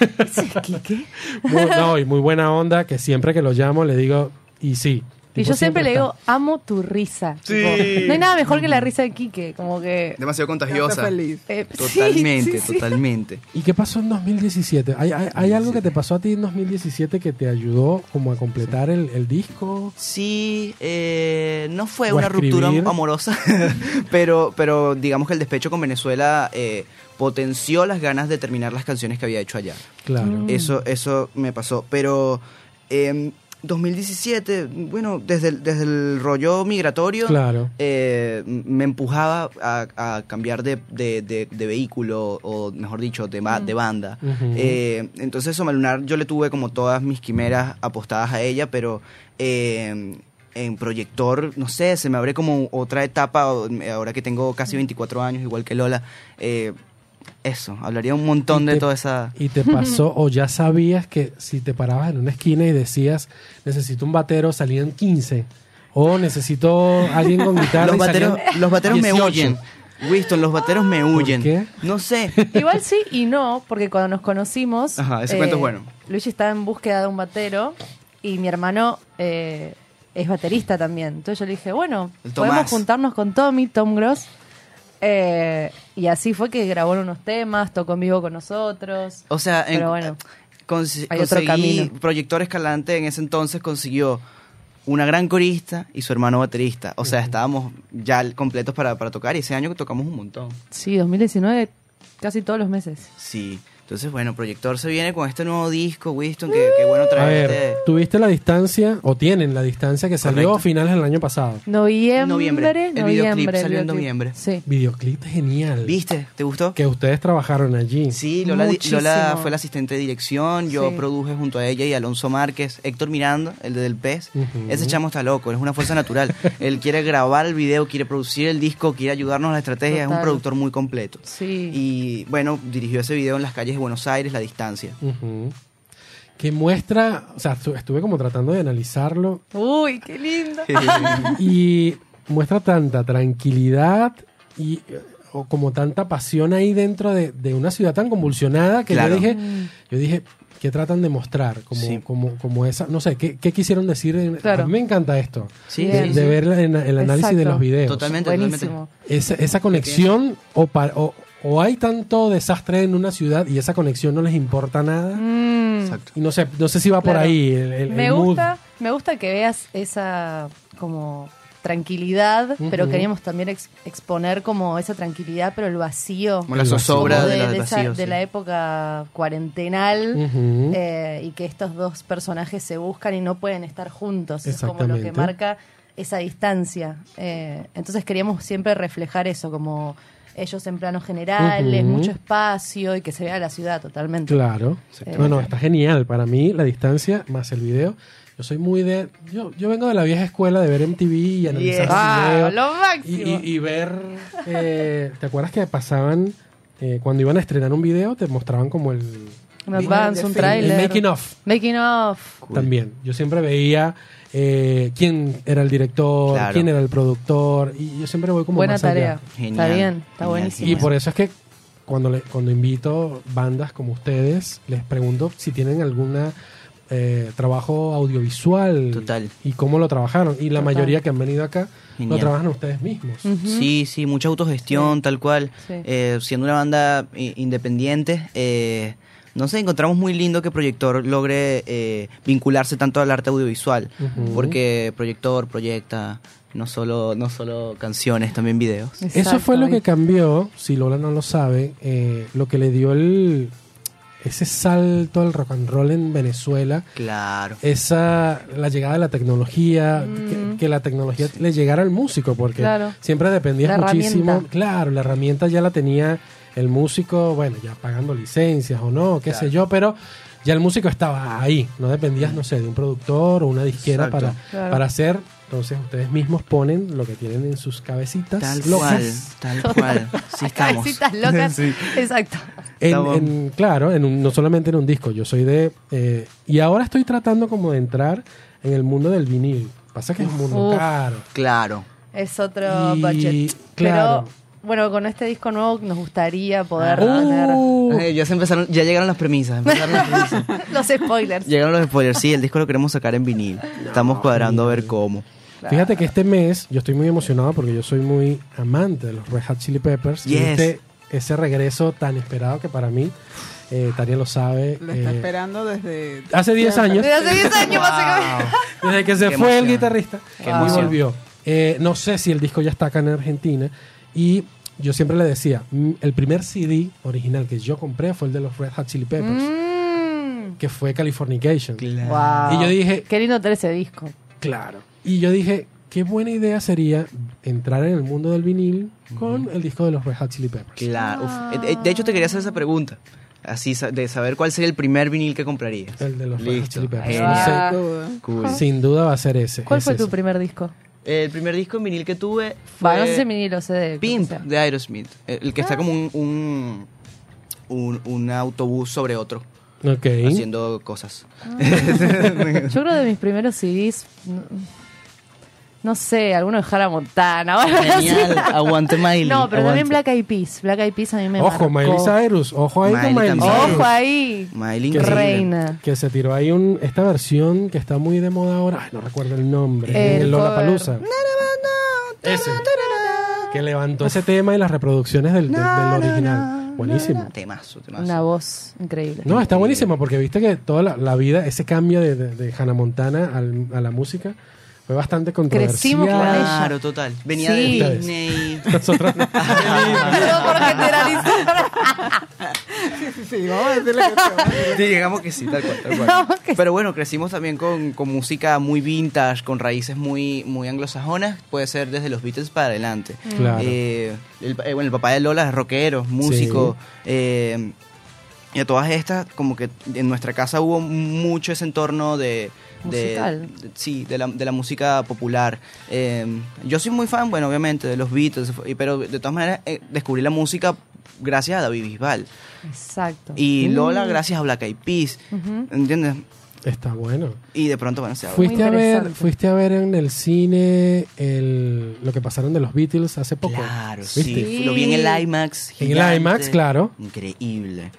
Speaker 3: Muy, no, y muy buena onda, que siempre que lo llamo le digo, y sí.
Speaker 5: Y yo siempre le digo, amo tu risa.
Speaker 4: Sí.
Speaker 5: Tipo, no hay nada mejor que la risa de Quique. Como que.
Speaker 4: Demasiado contagiosa.
Speaker 6: feliz.
Speaker 5: eh, sí,
Speaker 4: Totalmente,
Speaker 5: sí, sí.
Speaker 4: totalmente.
Speaker 3: ¿Y qué pasó en 2017? ¿Hay, hay, hay algo que te pasó a ti en 2017 que te ayudó como a completar el, el disco?
Speaker 4: Sí, eh, no fue una ruptura amorosa, pero, pero digamos que el despecho con Venezuela eh, potenció las ganas de terminar las canciones que había hecho allá.
Speaker 3: Claro.
Speaker 4: Eso, eso me pasó. Pero em, 2017, bueno, desde el, desde el rollo migratorio,
Speaker 3: Claro.
Speaker 4: eh, me empujaba a, a cambiar de, de- de- de vehículo, o mejor dicho, de, ba- de banda.
Speaker 3: Ujú.
Speaker 4: Eh, entonces, Somalunar, yo le tuve como todas mis quimeras apostadas a ella, pero eh, en proyector, no sé, se me abre como otra etapa, ahora que tengo casi 24 años, igual que Lola. Eh, eso, hablaría un montón de
Speaker 3: te-
Speaker 4: toda esa...
Speaker 3: Y te pasó, o ya sabías que si te parabas en una esquina y decías, necesito un batero, salían 15. O necesito alguien con guitarra.
Speaker 4: Los bateros,
Speaker 3: salían
Speaker 4: los bateros me
Speaker 3: 18.
Speaker 4: huyen. Winston, los bateros me huyen.
Speaker 3: qué?
Speaker 4: No sé.
Speaker 5: Igual sí y no, porque cuando nos conocimos.
Speaker 4: Ajá, ese cuento es bueno.
Speaker 5: Luigi estaba en búsqueda de un batero y mi hermano eh, es baterista también. Entonces yo le dije, bueno, podemos juntarnos con Tommy, Tom Gross. Eh, y así fue que grabó unos temas, tocó en vivo con nosotros.
Speaker 4: O sea, en-
Speaker 5: bueno, hay otro camino.
Speaker 4: Proyector Escalante en ese entonces consiguió una gran corista y su hermano baterista. O sea, estábamos ya completos para, para tocar y ese año tocamos un montón.
Speaker 5: sí, 2019, casi todos los meses.
Speaker 4: Sí. Entonces, bueno, Proyector se viene con este nuevo disco, Winston, que, que bueno
Speaker 3: A
Speaker 4: traerte.
Speaker 3: ver, tuviste la distancia, o tienen la distancia que salió
Speaker 4: Correcto.
Speaker 3: a finales del año pasado.
Speaker 5: Noviembre.
Speaker 4: Noviembre. El videoclip
Speaker 5: noviembre,
Speaker 4: salió en noviembre.
Speaker 5: Sí.
Speaker 3: Videoclip genial.
Speaker 4: ¿Viste? ¿Te gustó?
Speaker 3: Que ustedes trabajaron allí.
Speaker 4: Sí, Lola. Lola fue la asistente de dirección, yo
Speaker 5: Sí.
Speaker 4: produje junto a ella y Alonso Márquez, Héctor Miranda, el de Del Pez. Ese chamo está loco, es una fuerza natural. Él quiere grabar el video, quiere producir el disco, quiere ayudarnos a la estrategia, es un productor muy completo.
Speaker 5: Sí.
Speaker 4: Y bueno, dirigió ese video en las calles Buenos Aires, la distancia.
Speaker 3: Que muestra, o sea, estu- estuve como tratando de analizarlo
Speaker 5: Uy, qué lindo.
Speaker 3: y muestra tanta tranquilidad y o como tanta pasión ahí dentro de, de una ciudad tan convulsionada que
Speaker 4: Claro.
Speaker 3: yo dije, yo dije, ¿qué tratan de mostrar? Como,
Speaker 4: Sí.
Speaker 3: como, como esa, no sé, ¿qué, qué quisieron decir?
Speaker 5: Claro.
Speaker 3: A mí me encanta esto,
Speaker 4: Sí,
Speaker 3: de,
Speaker 4: sí,
Speaker 3: de
Speaker 4: sí.
Speaker 3: ver el, el análisis de los videos.
Speaker 4: Totalmente,
Speaker 5: Buenísimo.
Speaker 3: Esa, esa conexión o, pa- o, o hay tanto desastre en una ciudad y esa conexión no les importa nada.
Speaker 5: Mm,
Speaker 4: Exacto.
Speaker 3: Y no sé, no sé si va por ahí el, el-
Speaker 5: me
Speaker 3: el mood.
Speaker 5: gusta, me gusta que veas esa como tranquilidad, pero queríamos también ex- exponer como esa tranquilidad, pero el vacío.
Speaker 4: Como la zozobra de,
Speaker 5: de,
Speaker 4: la-
Speaker 5: de de época cuarentenal eh, y que estos dos personajes se buscan y no pueden estar juntos. Es como lo que marca esa distancia. Eh, entonces queríamos siempre reflejar eso, como ellos en planos generales, mucho espacio y que se vea la ciudad totalmente.
Speaker 3: Claro.
Speaker 5: Eh,
Speaker 3: No, no, está genial. Para mí, la distancia más el video. Yo soy muy de. Yo, yo vengo de la vieja escuela de ver MTV y analizar
Speaker 5: Ah,
Speaker 3: video.
Speaker 5: lo
Speaker 3: Y,
Speaker 5: máximo.
Speaker 3: y- y ver. eh, ¿Te acuerdas que pasaban. eh, cuando iban a estrenar un video, te mostraban como el.
Speaker 5: un advance, un
Speaker 6: El
Speaker 3: El
Speaker 5: trailer.
Speaker 3: making of.
Speaker 5: Making of.
Speaker 4: Cool.
Speaker 3: También. Yo siempre veía eh, quién era el director,
Speaker 4: Claro.
Speaker 3: quién era el productor. Y yo siempre voy como
Speaker 5: Buena
Speaker 3: más allá.
Speaker 5: tarea. Está
Speaker 4: Genial,
Speaker 5: bien, está
Speaker 4: genial.
Speaker 5: buenísimo.
Speaker 3: Y por eso es que cuando, le- cuando invito bandas como ustedes, les pregunto si tienen alguna eh, trabajo audiovisual
Speaker 4: Total.
Speaker 3: y cómo lo trabajaron. Y la
Speaker 5: Total.
Speaker 3: mayoría que han venido acá lo trabajan ustedes mismos.
Speaker 4: Sí, sí, mucha autogestión, tal cual.
Speaker 5: Sí.
Speaker 4: Eh, siendo una banda independiente, eh, no sé, encontramos muy lindo que Proyector logre eh, vincularse tanto al arte audiovisual. Porque Proyector proyecta no solo, no solo canciones, también videos.
Speaker 3: Eso fue lo que cambió, si Lola no lo sabe, eh, lo que le dio el ese salto al rock and roll en Venezuela,
Speaker 4: Claro.
Speaker 3: esa la llegada de la tecnología,
Speaker 5: Mm.
Speaker 3: que, que la tecnología le llegara al músico, porque
Speaker 5: Claro.
Speaker 3: siempre dependías
Speaker 5: La
Speaker 3: muchísimo. Claro, la herramienta ya la tenía el músico, bueno, ya pagando licencias o no, qué sé yo, pero ya el músico estaba ahí, no dependías, no sé, de un productor o una disquera
Speaker 4: Exacto.
Speaker 3: para,
Speaker 5: Claro.
Speaker 3: para hacer. Entonces ustedes mismos ponen lo que tienen en sus cabecitas
Speaker 4: Tal
Speaker 3: locas.
Speaker 4: cual, tal cual. Sí estamos.
Speaker 5: Cabecitas locas.
Speaker 4: Sí.
Speaker 5: Exacto.
Speaker 3: En,
Speaker 4: Estamos-
Speaker 3: en- claro, en un- no solamente en un disco, yo soy de... eh, y ahora estoy tratando como de entrar en el mundo del vinil. Pasa que es un mundo
Speaker 5: Uf.
Speaker 3: caro.
Speaker 4: Claro.
Speaker 5: Es otro
Speaker 3: Y,
Speaker 5: budget.
Speaker 3: claro.
Speaker 5: Pero bueno, con este disco nuevo nos gustaría poder
Speaker 3: Uh,
Speaker 4: Eh, ya se empezaron, ya llegaron las premisas. empezaron las premisas.
Speaker 5: tener los spoilers.
Speaker 4: Llegaron los spoilers. Sí, el disco lo queremos sacar en vinil. Estamos cuadrando a ver cómo.
Speaker 3: Fíjate que este mes yo estoy muy emocionado porque yo soy muy amante de los Red Hot Chili Peppers. Y
Speaker 4: Yes.
Speaker 3: este, ese regreso tan esperado que para mí, eh, Tania lo sabe.
Speaker 6: Lo está
Speaker 3: eh,
Speaker 6: esperando desde...
Speaker 3: hace 10
Speaker 6: siempre.
Speaker 3: años.
Speaker 5: Desde hace 10 años, básicamente.
Speaker 3: Desde que se
Speaker 4: Qué
Speaker 3: fue el
Speaker 4: emoción.
Speaker 3: guitarrista
Speaker 4: Qué
Speaker 3: y
Speaker 4: emoción.
Speaker 3: volvió. Eh, no sé si el disco ya está acá en Argentina. Y yo siempre le decía, mm, el primer CD original que yo compré fue el de los Red Hot Chili Peppers,
Speaker 5: Mm.
Speaker 3: que fue Californication.
Speaker 5: Wow.
Speaker 3: Y yo dije,
Speaker 5: Qué lindo tener ese disco.
Speaker 3: claro. Y yo dije, qué buena idea sería entrar en el mundo del vinil con el disco de los Red Hot Chili Peppers.
Speaker 4: Claro. uf. Eh, eh, De hecho, te quería hacer esa pregunta. Así, sa- de saber cuál sería el primer vinil que comprarías.
Speaker 3: El de los Red Hot
Speaker 4: Listo.
Speaker 3: Chili Peppers. No sé.
Speaker 4: Cool.
Speaker 3: sin duda va a ser ese.
Speaker 5: ¿Cuál
Speaker 3: es
Speaker 5: fue tu primer disco?
Speaker 4: El primer disco en vinil que tuve fue
Speaker 5: Va, no sé si vinilo o CD.
Speaker 4: Pimp de Aerosmith. El que está como un, un, un, un autobús sobre otro,
Speaker 3: Ok.
Speaker 4: haciendo cosas.
Speaker 5: Yo creo de mis primeros CDs, no, sé, alguno de Hannah Montana.
Speaker 4: Genial. Aguante Miley.
Speaker 5: No, pero también. Black Eyed Peas. Black Eyed Peas a mí me
Speaker 3: Ojo,
Speaker 5: marcó.
Speaker 3: Miley Cyrus. Ojo ahí
Speaker 4: Miley
Speaker 3: con Miley. Cyrus.
Speaker 5: Ojo ahí.
Speaker 4: Miley
Speaker 3: Que.
Speaker 5: Reina.
Speaker 3: Que se tiró ahí un, esta versión que está muy de moda ahora. Ay, no recuerdo el nombre.
Speaker 5: El
Speaker 3: El Lollapalooza.
Speaker 5: cover.
Speaker 3: Ese. Que levantó ese tema y las reproducciones del, del- del original. Buenísimo.
Speaker 4: Temazo, temazo.
Speaker 5: Una voz increíble.
Speaker 3: No, está buenísimo porque viste que toda la, la vida, ese cambio de, de, de Hannah Montana al- a la música fue bastante controversial.
Speaker 5: Crecimos con ella.
Speaker 4: Claro, total. Venía
Speaker 5: Sí.
Speaker 4: de Disney.
Speaker 3: Nosotros
Speaker 5: No por generalizar.
Speaker 6: Sí, sí, vamos a decirle que sí,
Speaker 4: digamos que sí, tal cual, tal cual. Pero bueno, crecimos también con, con música muy vintage, con raíces muy, muy anglosajonas. Puede ser desde los Beatles para adelante.
Speaker 3: Claro.
Speaker 4: Eh, el, eh, bueno, el papá de Lola es rockero, músico. eh, y a todas estas, como que en nuestra casa hubo mucho ese entorno de... de-
Speaker 5: Musical.
Speaker 4: de- sí, de la, de la música popular. Eh, yo soy muy fan, bueno, obviamente, de los Beatles, y- pero de todas maneras eh, descubrí la música gracias a David Bisbal.
Speaker 5: Exacto.
Speaker 4: Y Lola gracias a Black Eyed Peas. ¿Entiendes?
Speaker 3: está bueno.
Speaker 4: Y de pronto, bueno, se abre.
Speaker 3: Fuiste a ver, fuiste a ver en el cine el, lo que pasaron de los Beatles hace poco.
Speaker 4: Claro,
Speaker 3: ¿Viste?
Speaker 4: sí. Lo vi en el IMAX.
Speaker 3: En el. IMAX, claro.
Speaker 4: Increíble.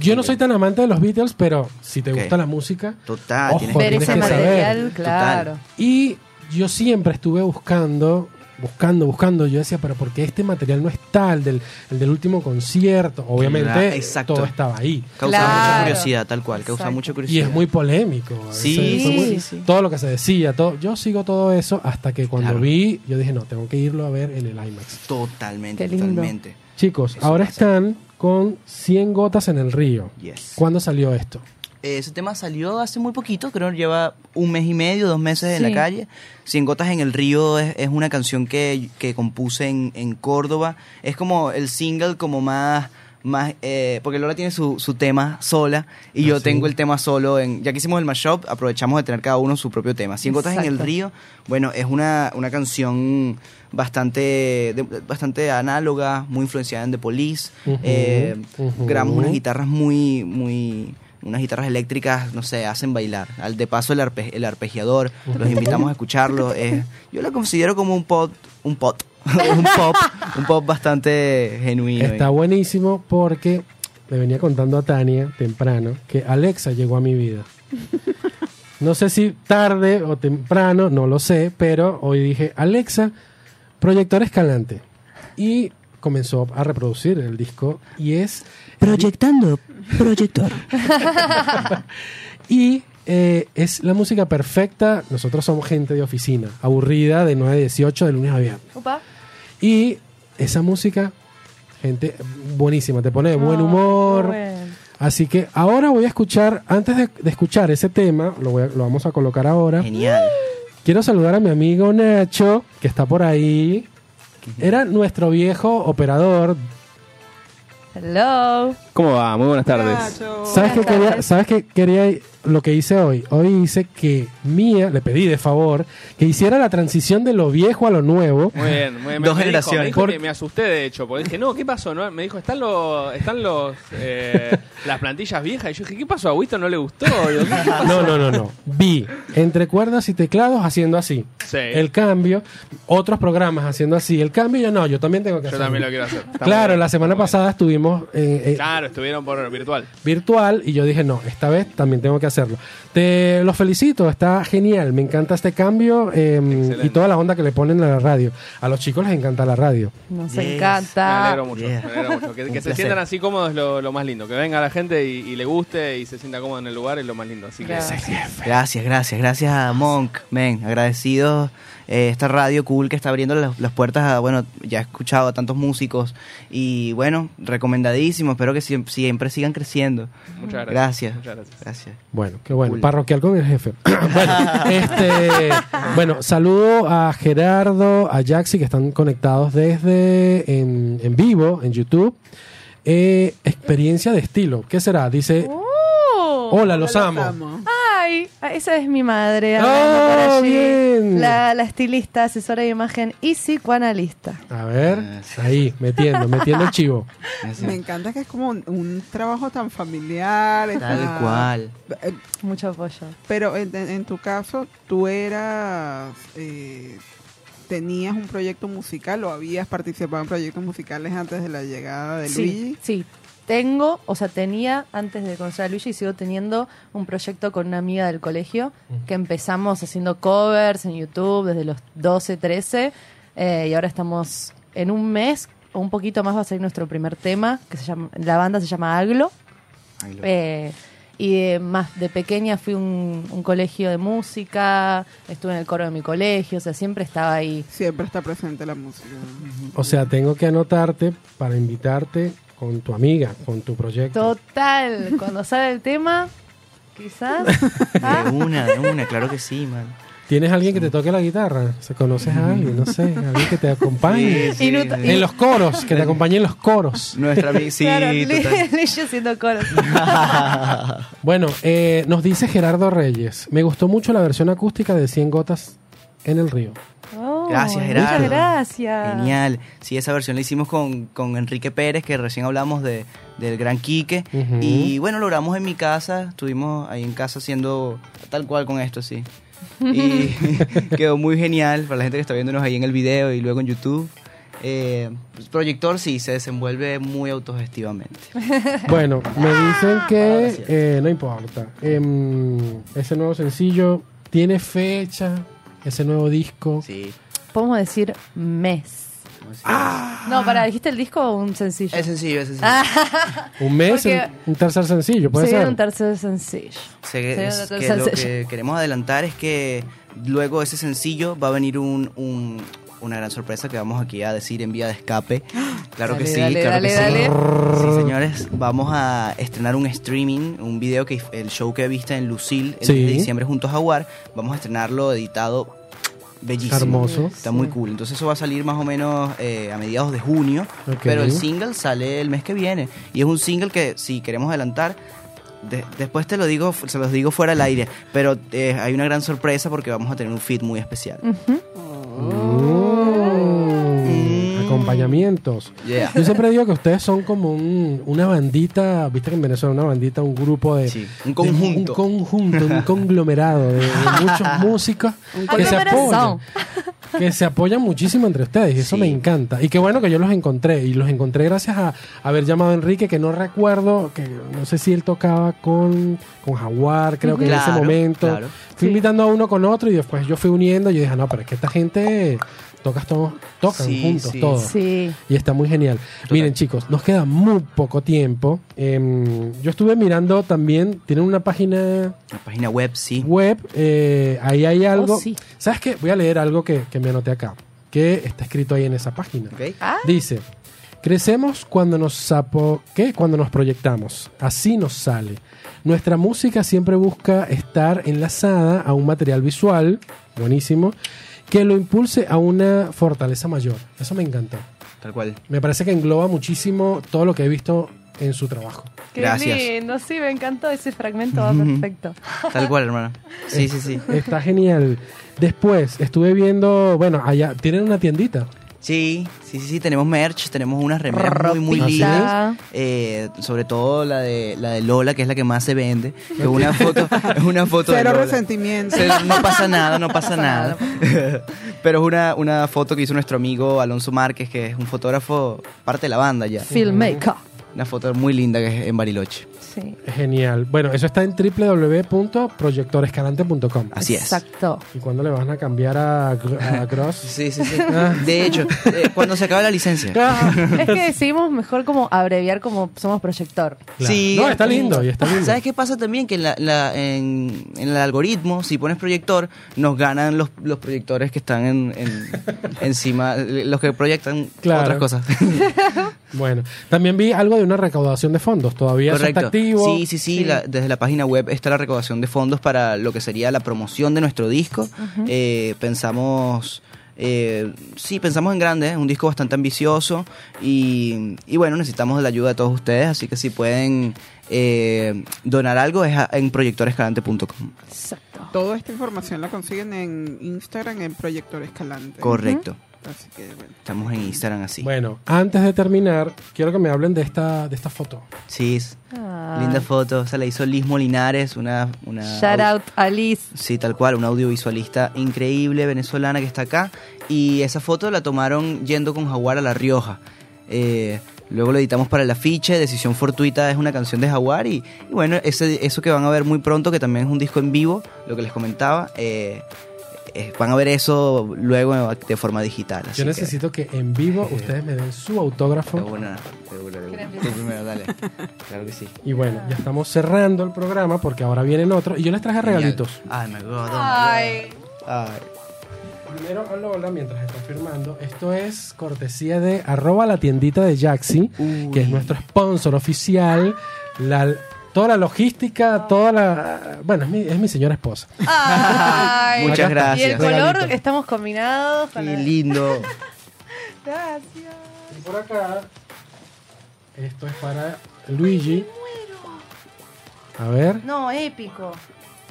Speaker 3: Yo no soy tan amante de los Beatles, pero si te gusta la música,
Speaker 4: Total,
Speaker 3: Ojo,
Speaker 4: tienes
Speaker 3: tienes saber.
Speaker 5: material,
Speaker 4: Total.
Speaker 5: claro.
Speaker 3: Y yo siempre estuve buscando buscando, buscando. Yo decía, pero ¿por qué este material no está? El del, el del último concierto. Obviamente,
Speaker 4: exacto.
Speaker 3: todo estaba ahí.
Speaker 4: Causa
Speaker 5: Claro.
Speaker 4: mucha curiosidad, tal cual, causa
Speaker 5: Exacto.
Speaker 4: mucha
Speaker 3: Y
Speaker 4: curiosidad.
Speaker 3: es muy polémico.
Speaker 4: Sí, sí,
Speaker 3: muy-
Speaker 4: sí, sí.
Speaker 3: Todo lo que se decía, todo. Yo sigo todo eso hasta que cuando
Speaker 4: Claro.
Speaker 3: vi, yo dije, no, tengo que irlo a ver en el IMAX.
Speaker 4: Totalmente, totalmente.
Speaker 3: Chicos,
Speaker 4: Eso
Speaker 3: ahora
Speaker 4: pasa.
Speaker 3: están con 100 gotas en el río.
Speaker 4: Yes.
Speaker 3: ¿Cuándo salió esto?
Speaker 4: Ese tema salió hace muy poquito, creo que lleva un mes y medio, dos meses en
Speaker 5: Sí.
Speaker 4: la calle. Cien Gotas en el Río es, es una canción que, que compuse en, en Córdoba. Es como el single como más... más eh, porque Lola tiene su, su tema sola y
Speaker 3: Ah,
Speaker 4: yo
Speaker 3: sí.
Speaker 4: tengo el tema solo. En, ya que hicimos el mashup, aprovechamos de tener cada uno su propio tema. Cien Gotas en el. Río, bueno, es una, una canción bastante, de- bastante análoga, muy influenciada en The Police. Eh,
Speaker 3: ujú.
Speaker 4: Grabamos unas guitarras muy, muy, unas guitarras eléctricas, no sé, hacen bailar. Al de paso el, arpe- el arpegiador, los invitamos a escucharlo. Es- yo lo considero como un pop, un un pop, un pop bastante genuino.
Speaker 3: Está buenísimo porque le venía contando a Tania temprano que Alexa llegó a mi vida. No sé si tarde o temprano, no lo sé, pero hoy dije, Alexa, proyector escalante. Y comenzó a reproducir el disco y es...
Speaker 4: Proyectando, proyector.
Speaker 3: Y eh, es la música perfecta. Nosotros somos gente de oficina, aburrida de 9 a 18 de lunes a viernes.
Speaker 5: Upa.
Speaker 3: Y esa música, gente buenísima, te pone de buen
Speaker 5: Ay,
Speaker 3: humor.
Speaker 5: bueno.
Speaker 3: Así que ahora voy a escuchar, antes de, de escuchar ese tema, lo, voy a- lo vamos a colocar ahora.
Speaker 4: Genial.
Speaker 3: Quiero saludar a mi amigo Nacho, que está por ahí. Era nuestro viejo operador.
Speaker 5: Hello.
Speaker 7: ¿Cómo va? Muy buenas tardes.
Speaker 6: Nacho.
Speaker 3: ¿Sabes qué quería. ¿Sabes qué quería lo que hice hoy? Hoy hice que Mía, le pedí de favor, que hiciera la transición de lo viejo a lo nuevo.
Speaker 7: Muy bien, muy bien.
Speaker 4: Dos
Speaker 7: me dijo-
Speaker 4: generaciones.
Speaker 7: me, dijo
Speaker 3: Por-
Speaker 7: que me asusté, de hecho, porque dije, no, ¿qué pasó? No, me dijo, están los, están los, eh, las plantillas viejas. Y yo dije, ¿qué pasó? ¿A Winston no le gustó?
Speaker 3: No, no, no, no. Vi entre cuerdas y teclados haciendo así.
Speaker 7: Sí.
Speaker 3: El cambio, otros programas haciendo así. El cambio, yo no, yo también tengo que
Speaker 7: Yo
Speaker 3: hacerlo.
Speaker 7: también lo quiero hacer. Está
Speaker 3: Claro,
Speaker 7: bien,
Speaker 3: la semana pasada estuvimos eh, eh.
Speaker 7: Claro, estuvieron por virtual.
Speaker 3: virtual y yo dije, no, esta vez también tengo que hacerlo. Te los felicito, está genial, me encanta este cambio eh,
Speaker 7: Excelente.
Speaker 3: y toda la onda que le ponen a la radio. A los chicos les encanta la radio.
Speaker 5: Nos
Speaker 4: Yes.
Speaker 7: Me
Speaker 5: encanta.
Speaker 7: alegro mucho.
Speaker 4: Yeah.
Speaker 7: me alegro mucho. Que, se
Speaker 4: placer.
Speaker 7: sientan así cómodos es lo, lo más lindo. Que venga la gente y, y le guste y se sienta cómodo en el lugar es lo más lindo. Así que
Speaker 5: Gracias.
Speaker 4: Gracias, gracias, gracias a Monk, men, agradecidos eh, esta radio cool que está abriendo las, las puertas a, bueno, ya he escuchado a tantos músicos y bueno, recomendadísimo, espero que siempre, siempre sigan creciendo.
Speaker 7: muchas gracias.
Speaker 4: Gracias.
Speaker 7: Muchas gracias.
Speaker 4: Gracias.
Speaker 3: Bueno, qué bueno.
Speaker 4: Cool.
Speaker 3: Parroquial con el jefe. bueno, este, bueno, saludo a Gerardo, a Jaxi que están conectados desde en, en vivo, en YouTube. Eh, experiencia de estilo. ¿Qué será? Dice,
Speaker 5: Oh.
Speaker 3: hola, los
Speaker 6: Los
Speaker 3: amo.
Speaker 6: amo.
Speaker 5: Ay, esa es mi madre.
Speaker 3: ¡Oh,
Speaker 5: hablando por allí.
Speaker 3: bien!
Speaker 5: La, la estilista, asesora de imagen y psicoanalista.
Speaker 3: A ver,
Speaker 4: Ah,
Speaker 3: ahí, metiendo, metiendo el chivo.
Speaker 6: Me encanta que es como un, un trabajo tan familiar.
Speaker 4: Tal cual.
Speaker 6: Eh,
Speaker 5: Mucho apoyo.
Speaker 6: Pero en, en- en tu caso, tú eras. eh, ¿Tenías un proyecto musical o habías participado en proyectos musicales antes de la llegada de
Speaker 5: Sí,
Speaker 6: Luigi?
Speaker 5: sí. Tengo, o sea, tenía, antes de conocer a Luigi, sigo teniendo un proyecto con una amiga del colegio que empezamos haciendo covers en YouTube desde los 12, 13 eh, y ahora estamos en un mes o un poquito más va a salir nuestro primer tema, que se llama, la banda se llama Aglo.
Speaker 4: Ahí lo-
Speaker 5: Eh, y de, más de pequeña fui a un, un colegio de música, estuve en el coro de mi colegio, o sea, siempre estaba ahí.
Speaker 6: Siempre está presente la música.
Speaker 3: O sea, tengo que anotarte para invitarte con tu amiga, con tu proyecto.
Speaker 5: Total, cuando sale el tema, quizás. Ah,
Speaker 4: De una, de una, claro que sí, man.
Speaker 3: ¿Tienes alguien que te toque la guitarra? ¿Se conoces a alguien? No sé, alguien que te acompañe.
Speaker 4: Sí, sí.
Speaker 3: En los coros, que te acompañe en los coros.
Speaker 4: Nuestra amiga, sí,
Speaker 5: claro. Luigi haciendo coros.
Speaker 3: Bueno, eh, nos dice Gerardo Reyes. Me gustó mucho la versión acústica de 100 gotas en el río.
Speaker 4: Gracias, Gerardo.
Speaker 5: Muchas gracias.
Speaker 4: Genial. Sí, esa versión la hicimos con, con Enrique Pérez, que recién hablamos de, del Gran Quique. Y bueno, lo grabamos en mi casa. Estuvimos ahí en casa haciendo tal cual con esto, sí. Y quedó muy genial para la gente que está viéndonos ahí en el video y luego en YouTube. Eh, pues, Proyector sí se desenvuelve muy autogestivamente.
Speaker 3: Bueno, me dicen que
Speaker 4: Gracias.
Speaker 3: eh, no importa. Em, ese nuevo sencillo tiene fecha, ese nuevo disco.
Speaker 4: Sí.
Speaker 5: Podemos decir mes. No, para, ¿dijiste el disco o un sencillo?
Speaker 4: Es sencillo, es sencillo.
Speaker 5: Ah,
Speaker 3: Un mes,
Speaker 5: Porque-
Speaker 3: un tercer sencillo, puede ser.
Speaker 5: un tercer sencillo.
Speaker 4: Se-
Speaker 5: Sí,
Speaker 4: es
Speaker 5: un
Speaker 4: que
Speaker 5: tercer
Speaker 4: lo
Speaker 5: sencillo.
Speaker 4: que queremos adelantar es que luego de ese sencillo va a venir un, un- una gran sorpresa que vamos aquí a decir en vía de escape. Claro que
Speaker 5: Dale,
Speaker 4: sí,
Speaker 5: dale,
Speaker 4: claro
Speaker 5: dale,
Speaker 4: que
Speaker 5: dale.
Speaker 4: sí. Sí, señores, vamos a estrenar un streaming, un video que el show que viste en Lucille el
Speaker 3: Sí.
Speaker 4: 10 de diciembre junto a Jaguar, vamos a estrenarlo editado bellísimo.
Speaker 3: Hermoso.
Speaker 4: Está muy cool. Entonces eso va a salir más o menos eh, a mediados de junio, pero el single sale el mes que viene y es un single que si queremos adelantar de- después te lo digo, se los digo fuera del aire, pero eh, hay una gran sorpresa porque vamos a tener un feed muy especial.
Speaker 3: Mm, Acompañamientos.
Speaker 4: Yeah.
Speaker 3: Yo siempre digo que ustedes son como un- una bandita, viste que en Venezuela una bandita, un grupo de...
Speaker 4: Sí, un
Speaker 3: de-
Speaker 4: conjunto.
Speaker 3: un conjunto, un conglomerado de, de muchos músicos que se apoyan. Que se apoyan muchísimo entre ustedes y eso
Speaker 4: Sí.
Speaker 3: me encanta. Y qué bueno que yo los encontré. Y los encontré gracias a haber llamado a Enrique, que no recuerdo, que no sé si él tocaba con, con Jaguar, creo que en ese momento.
Speaker 4: claro.
Speaker 3: Fui
Speaker 5: Sí.
Speaker 3: invitando a uno con otro y después yo fui uniendo y yo dije, no, pero es que esta gente tocas todos, tocan
Speaker 4: Sí,
Speaker 3: juntos
Speaker 4: sí.
Speaker 3: todos.
Speaker 5: Sí.
Speaker 3: Y está muy genial. Miren, chicos, nos queda muy poco tiempo. Em, yo estuve mirando también, tienen una página
Speaker 4: La página web, sí.
Speaker 3: web, eh, ahí hay algo.
Speaker 5: Oh, sí.
Speaker 3: ¿Sabes qué? Voy a leer algo que, que me anoté acá, que está escrito ahí en esa página.
Speaker 4: Ok.
Speaker 5: Ah,
Speaker 3: Dice, crecemos cuando nos sapo, ¿qué? Cuando nos proyectamos. Así nos sale. Nuestra música siempre busca estar enlazada a un material visual, buenísimo, que lo impulse a una fortaleza mayor. Eso me encantó.
Speaker 4: Tal cual.
Speaker 3: Me parece que engloba muchísimo todo lo que he visto en su trabajo.
Speaker 5: qué
Speaker 4: Gracias.
Speaker 5: lindo. Sí, me encantó ese fragmento. Va perfecto.
Speaker 4: Tal cual, hermana. Sí, sí, sí.
Speaker 3: Está genial. Después estuve viendo, bueno, allá tienen una tiendita.
Speaker 4: Sí, sí, sí, sí, tenemos merch, tenemos unas remeras muy, muy lindas. Eh, sobre todo la de la de Lola, que es la que más se vende. Es una foto, es una foto de
Speaker 6: Cero
Speaker 4: Lola.
Speaker 6: resentimiento.
Speaker 4: Se- no pasa nada, no pasa
Speaker 5: pasa
Speaker 4: nada. Pero es una, una foto que hizo nuestro amigo Alonso Márquez, que es un fotógrafo, parte de la banda ya.
Speaker 5: Filmmaker.
Speaker 4: Una foto muy linda que es en Bariloche.
Speaker 5: Sí.
Speaker 3: Genial. Bueno, eso está en www.proyectorescalante.com.
Speaker 4: Así es.
Speaker 5: Exacto.
Speaker 3: ¿Y cuándo le van a cambiar a, Gross?
Speaker 4: Sí, sí, sí. De hecho, eh, cuando se acabe la licencia.
Speaker 5: Es que decidimos mejor como abreviar como somos proyector.
Speaker 3: claro.
Speaker 4: Sí.
Speaker 3: No, está lindo y está lindo.
Speaker 4: ¿Sabes qué pasa también? Que en, la- la- en- en el algoritmo, si pones proyector, nos ganan los, los proyectores que están en, en- encima, los que proyectan
Speaker 3: Claro.
Speaker 4: otras cosas.
Speaker 3: Bueno, también vi algo de una recaudación de fondos. Todavía eso está activo.
Speaker 4: Sí, sí, sí. la- desde la página web está la recaudación de fondos para lo que sería la promoción de nuestro disco. Eh, pensamos. eh, sí, pensamos en grande, es un disco bastante ambicioso y, y bueno, necesitamos de la ayuda de todos ustedes, así que si pueden eh, donar algo es a- en proyectorescalante.com.
Speaker 5: Exacto.
Speaker 6: Toda esta información la consiguen en Instagram en Proyector Escalante.
Speaker 4: Correcto.
Speaker 6: Así que, bueno.
Speaker 4: Estamos en Instagram así.
Speaker 3: Bueno, antes de terminar, quiero que me hablen de esta, de esta foto.
Speaker 4: Sí, es
Speaker 5: Ah.
Speaker 4: linda foto. Se la hizo Liz Molinares, una... una
Speaker 5: Shout out a Liz.
Speaker 4: Sí, tal cual, una audiovisualista increíble venezolana que está acá. Y esa foto la tomaron yendo con Jaguar a La Rioja. Eh, luego lo editamos para el afiche. Decisión Fortuita es una canción de Jaguar. Y, y bueno, ese, eso que van a ver muy pronto, que también es un disco en vivo, lo que les comentaba. eh, eh, van a ver eso luego de forma digital. así
Speaker 3: Yo necesito que en vivo ustedes me den su autógrafo.
Speaker 4: De una, de una, de una. Tú primero, dale. Claro que sí.
Speaker 3: Y bueno, ya estamos cerrando el programa porque ahora vienen otros. Y yo les traje regalitos.
Speaker 4: Ay, me acuerdo.
Speaker 5: Ay.
Speaker 4: Ay.
Speaker 3: Primero a Lola, mientras está firmando, esto es cortesía de arroba la tiendita de Jaxi, que es nuestro sponsor oficial. La, toda la logística, toda la... Bueno, es mi, es mi señora esposa.
Speaker 5: Ay.
Speaker 4: Muchas gracias.
Speaker 5: Y el color,
Speaker 3: Regalito.
Speaker 5: estamos combinados.
Speaker 4: Qué lindo.
Speaker 5: Gracias.
Speaker 3: Y por acá, esto es para Luigi. A ver,
Speaker 5: No, épico.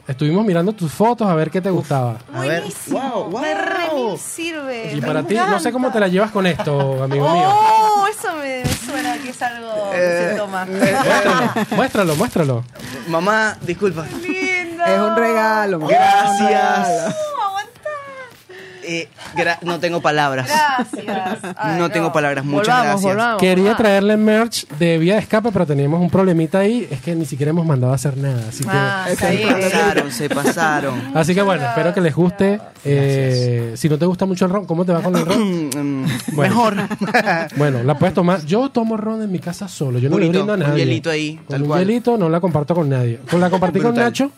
Speaker 3: Estuvimos mirando tus fotos a ver qué te gustaba.
Speaker 4: A ver.
Speaker 5: Buenísimo.
Speaker 4: Wow, wow.
Speaker 5: Me re sirve.
Speaker 3: Y
Speaker 5: me
Speaker 3: para ti, no sé cómo te la llevas con esto, amigo mío.
Speaker 5: Oh, eso me, suena que es algo que se toma.
Speaker 3: Muéstralo, muéstralo, muéstralo.
Speaker 4: Mamá, disculpa.
Speaker 5: Lindo.
Speaker 6: Es un regalo. mamá,
Speaker 4: Gracias.
Speaker 6: un regalo.
Speaker 5: Uh, aguantá.
Speaker 4: Eh, no tengo palabras.
Speaker 5: Gracias. Ay,
Speaker 4: No tengo palabras, muchas
Speaker 5: Volvamos,
Speaker 4: gracias.
Speaker 5: volvamos,
Speaker 3: Quería
Speaker 5: volvamos.
Speaker 3: traerle merch de vía de escape, pero teníamos un problemita ahí. Es que ni siquiera hemos mandado a hacer nada. Así que,
Speaker 5: Ah, está
Speaker 4: Se pasaron, se pasaron.
Speaker 3: así que bueno, espero que les guste. Eh, si no te gusta mucho el ron, ¿cómo te va con el ron? Bueno.
Speaker 4: Mejor.
Speaker 3: Bueno, la puedes tomar. Yo tomo ron en mi casa solo. Yo no
Speaker 4: Bonito,
Speaker 3: le brindo a
Speaker 4: un
Speaker 3: nadie.
Speaker 4: hielito ahí,
Speaker 3: Con
Speaker 4: tal
Speaker 3: un
Speaker 4: cual.
Speaker 3: hielito no la comparto con nadie. Con la compartí con. Nacho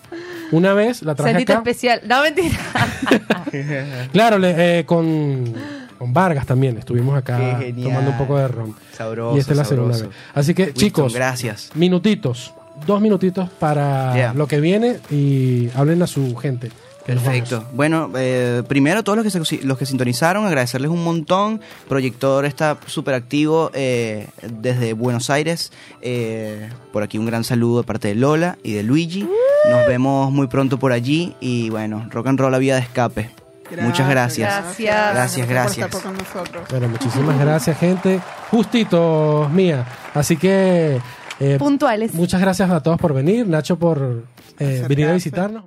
Speaker 3: una vez, la traje
Speaker 5: Sentite
Speaker 3: acá.
Speaker 5: especial. No, mentira.
Speaker 3: Claro, le- eh, con, con Vargas también. Estuvimos acá
Speaker 4: Qué genial.
Speaker 3: tomando un poco de ron.
Speaker 4: Sabroso.
Speaker 3: y esta es la segunda
Speaker 4: sabroso.
Speaker 3: vez. Así que,
Speaker 4: Winston,
Speaker 3: chicos,
Speaker 4: gracias.
Speaker 3: minutitos. Dos minutitos para
Speaker 4: Yeah.
Speaker 3: lo que viene y hablen a su gente.
Speaker 4: Perfecto. Bueno, eh, primero todos los que, se- los que sintonizaron, agradecerles un montón. Proyector está súper activo eh, desde Buenos Aires. Eh, por aquí un gran saludo de parte de Lola y de Luigi. Nos vemos muy pronto por allí y bueno, rock and roll a vía de escape. Muchas gracias.
Speaker 5: Gracias.
Speaker 4: Gracias,
Speaker 6: por
Speaker 4: gracias.
Speaker 6: estar con nosotros.
Speaker 3: Bueno, muchísimas gracias, gente. Justitos, mía. Así que eh,
Speaker 5: Puntuales.
Speaker 3: muchas gracias a todos por venir. Nacho por eh, venir a visitarnos.